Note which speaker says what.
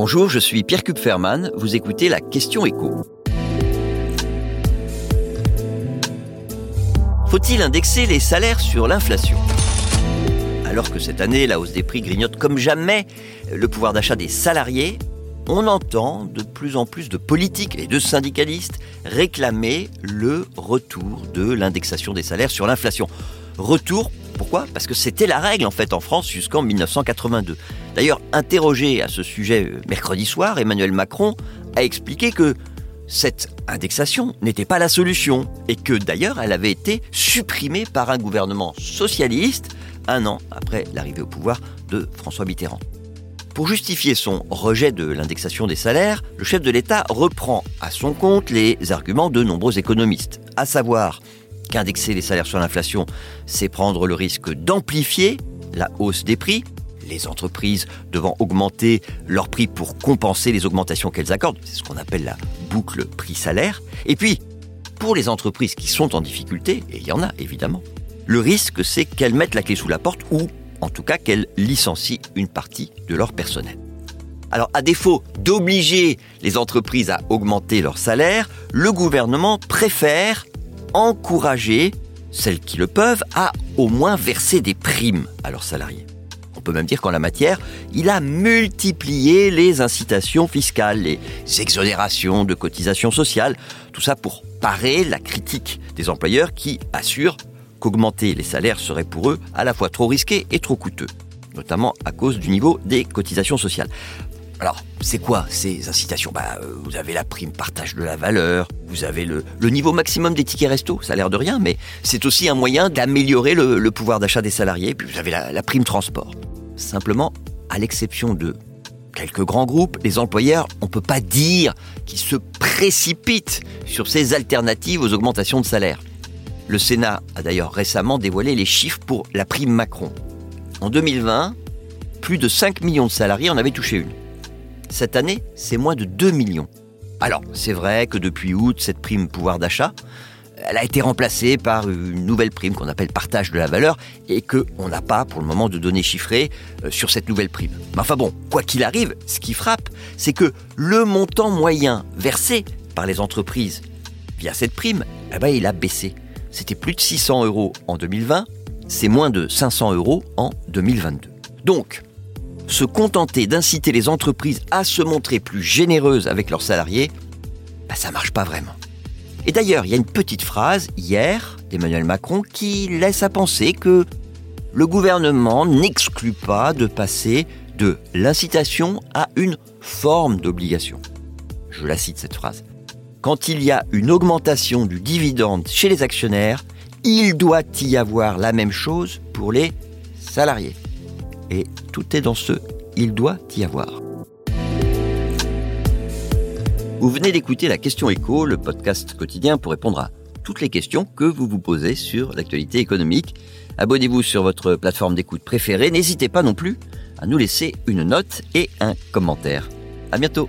Speaker 1: Bonjour, je suis Pierre Kupferman, vous écoutez la question écho. Faut-il indexer les salaires sur l'inflation? Alors que cette année, la hausse des prix grignote comme jamais le pouvoir d'achat des salariés, on entend de plus en plus de politiques et de syndicalistes réclamer le retour de l'indexation des salaires sur l'inflation. Retour, pourquoi? Parce que c'était la règle en fait en France jusqu'en 1982. D'ailleurs, interrogé à ce sujet euh, mercredi soir, Emmanuel Macron a expliqué que cette indexation n'était pas la solution et que d'ailleurs elle avait été supprimée par un gouvernement socialiste un an après l'arrivée au pouvoir de François Mitterrand. Pour justifier son rejet de l'indexation des salaires, le chef de l'État reprend à son compte les arguments de nombreux économistes, à savoir qu'indexer les salaires sur l'inflation, c'est prendre le risque d'amplifier la hausse des prix, les entreprises devant augmenter leurs prix pour compenser les augmentations qu'elles accordent. C'est ce qu'on appelle la boucle prix-salaire. Et puis, pour les entreprises qui sont en difficulté, et il y en a évidemment, le risque c'est qu'elles mettent la clé sous la porte ou en tout cas qu'elles licencient une partie de leur personnel. Alors, à défaut d'obliger les entreprises à augmenter leur salaire, le gouvernement préfère encourager celles qui le peuvent à au moins verser des primes à leurs salariés. On peut même dire qu'en la matière, il a multiplié les incitations fiscales, les exonérations de cotisations sociales, tout ça pour parer la critique des employeurs qui assurent qu'augmenter les salaires serait pour eux à la fois trop risqué et trop coûteux, notamment à cause du niveau des cotisations sociales. Alors, c'est quoi ces incitations? Bah, euh, Vous avez la prime partage de la valeur, vous avez le, niveau maximum des tickets resto, ça a l'air de rien, mais c'est aussi un moyen d'améliorer le, pouvoir d'achat des salariés, puis vous avez la prime transport. Simplement, à l'exception de quelques grands groupes, les employeurs, on ne peut pas dire qu'ils se précipitent sur ces alternatives aux augmentations de salaire. Le Sénat a d'ailleurs récemment dévoilé les chiffres pour la prime Macron. En 2020, plus de 5 millions de salariés en avaient touché une. Cette année, c'est moins de 2 millions. Alors, c'est vrai que depuis août, cette prime pouvoir d'achat, elle a été remplacée par une nouvelle prime qu'on appelle partage de la valeur et qu'on n'a pas pour le moment de données chiffrées euh, sur cette nouvelle prime. Mais enfin bon, quoi qu'il arrive, ce qui frappe, c'est que le montant moyen versé par les entreprises via cette prime, eh ben, il a baissé. C'était plus de 600 euros en 2020, c'est moins de 500 euros en 2022. Donc, se contenter d'inciter les entreprises à se montrer plus généreuses avec leurs salariés, bah, ça marche pas vraiment. Et d'ailleurs, il y a une petite phrase hier d'Emmanuel Macron qui laisse à penser que le gouvernement n'exclut pas de passer de l'incitation à une forme d'obligation. Je la cite cette phrase. Quand il y a une augmentation du dividende chez les actionnaires, il doit y avoir la même chose pour les salariés. Et tout est dans ce il doit y avoir. Vous venez d'écouter la question écho, le podcast quotidien pour répondre à toutes les questions que vous vous posez sur l'actualité économique. Abonnez-vous sur votre plateforme d'écoute préférée. N'hésitez pas non plus à nous laisser une note et un commentaire. À bientôt.